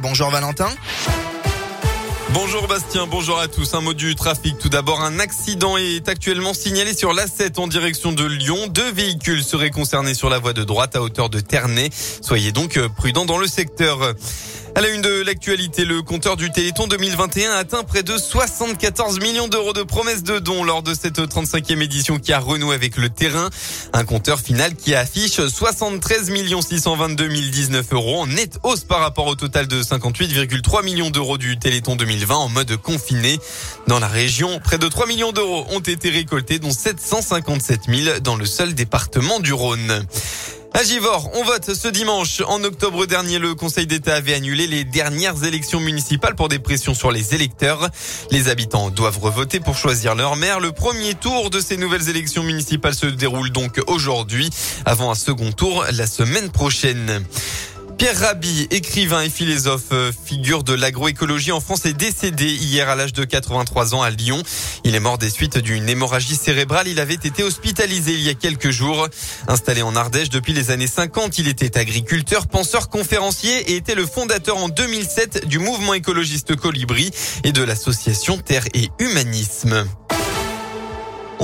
bonjour Valentin. Bonjour Bastien, bonjour à tous. Un mot du trafic. Tout d'abord, un accident est actuellement signalé sur l'A7 en direction de Lyon. Deux véhicules seraient concernés sur la voie de droite à hauteur de Ternay. Soyez donc prudents dans le secteur. À la une de l'actualité, le compteur du Téléthon 2021 a atteint près de 74 millions d'euros de promesses de dons lors de cette 35e édition qui a renoué avec le terrain. Un compteur final qui affiche 73 622 019 euros en nette hausse par rapport au total de 58,3 millions d'euros du Téléthon 2020 en mode confiné. Dans la région, près de 3 millions d'euros ont été récoltés, dont 757 000 dans le seul département du Rhône. À on vote ce dimanche. En octobre dernier, le Conseil d'État avait annulé les dernières élections municipales pour des pressions sur les électeurs. Les habitants doivent revoter pour choisir leur maire. Le premier tour de ces nouvelles élections municipales se déroule donc aujourd'hui, avant un second tour la semaine prochaine. Pierre Rabhi, écrivain et philosophe, euh, figure de l'agroécologie en France, est décédé hier à l'âge de 83 ans à Lyon. Il est mort des suites d'une hémorragie cérébrale. Il avait été hospitalisé il y a quelques jours. Installé en Ardèche depuis les années 50, il était agriculteur, penseur, conférencier et était le fondateur en 2007 du mouvement écologiste Colibri et de l'association Terre et Humanisme.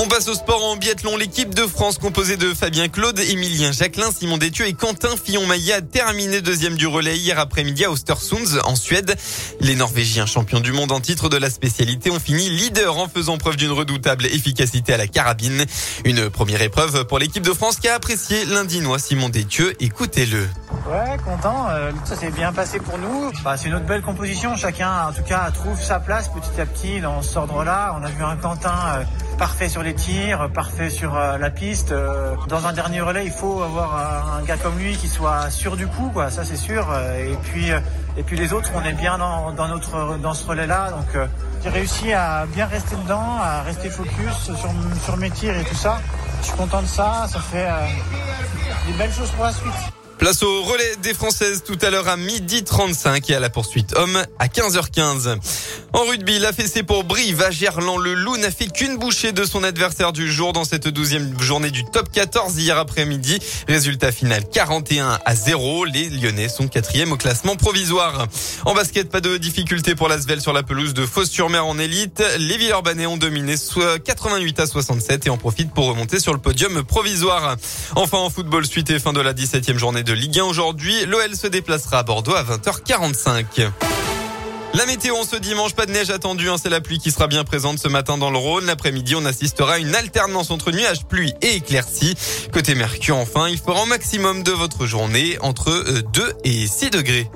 On passe au sport en biathlon. L'équipe de France composée de Fabien Claude, Émilien Jacquelin, Simon Détieux et Quentin Fillon-Maillet a terminé deuxième du relais hier après-midi à Ostersund en Suède. Les Norvégiens champions du monde en titre de la spécialité ont fini leader en faisant preuve d'une redoutable efficacité à la carabine. Une première épreuve pour l'équipe de France qui a apprécié l'Indinois Simon Détieux. Écoutez-le. Ouais, content. Euh, ça s'est bien passé pour nous. Bah, c'est une autre belle composition. Chacun, en tout cas, trouve sa place petit à petit dans ce ordre-là. On a vu un Quentin euh, parfait sur les tirs, parfait sur euh, la piste. Euh, dans un dernier relais, il faut avoir un, gars comme lui qui soit sûr du coup, quoi. Ça, c'est sûr. Et puis, et puis les autres, on est bien dans, dans notre dans ce relais-là. Donc, j'ai réussi à bien rester dedans, à rester focus sur, sur mes tirs et tout ça. Je suis content de ça. Ça fait des belles choses pour la suite. Place au relais des Françaises tout à l'heure à midi 35 et à la poursuite homme à 15h15. En rugby, la fessée pour Brive à Gerland. Le Loup n'a fait qu'une bouchée de son adversaire du jour dans cette douzième journée du top 14 hier après-midi. Résultat final 41 à 0. Les Lyonnais sont quatrième au classement provisoire. En basket, pas de difficulté pour l'Asvel sur la pelouse de Fos-sur-Mer en élite. Les Villeurbanais ont dominé soit 88 à 67 et en profitent pour remonter sur le podium provisoire. Enfin en football, suite et fin de la 17e journée Ligue 1 aujourd'hui. L'OL se déplacera à Bordeaux à 20h45. La météo en ce dimanche, pas de neige attendue, hein, c'est la pluie qui sera bien présente ce matin dans le Rhône. L'après-midi, on assistera à une alternance entre nuages, pluie et éclaircies. Côté Mercure, enfin, il fera un maximum de votre journée entre 2 euh, et 6 degrés.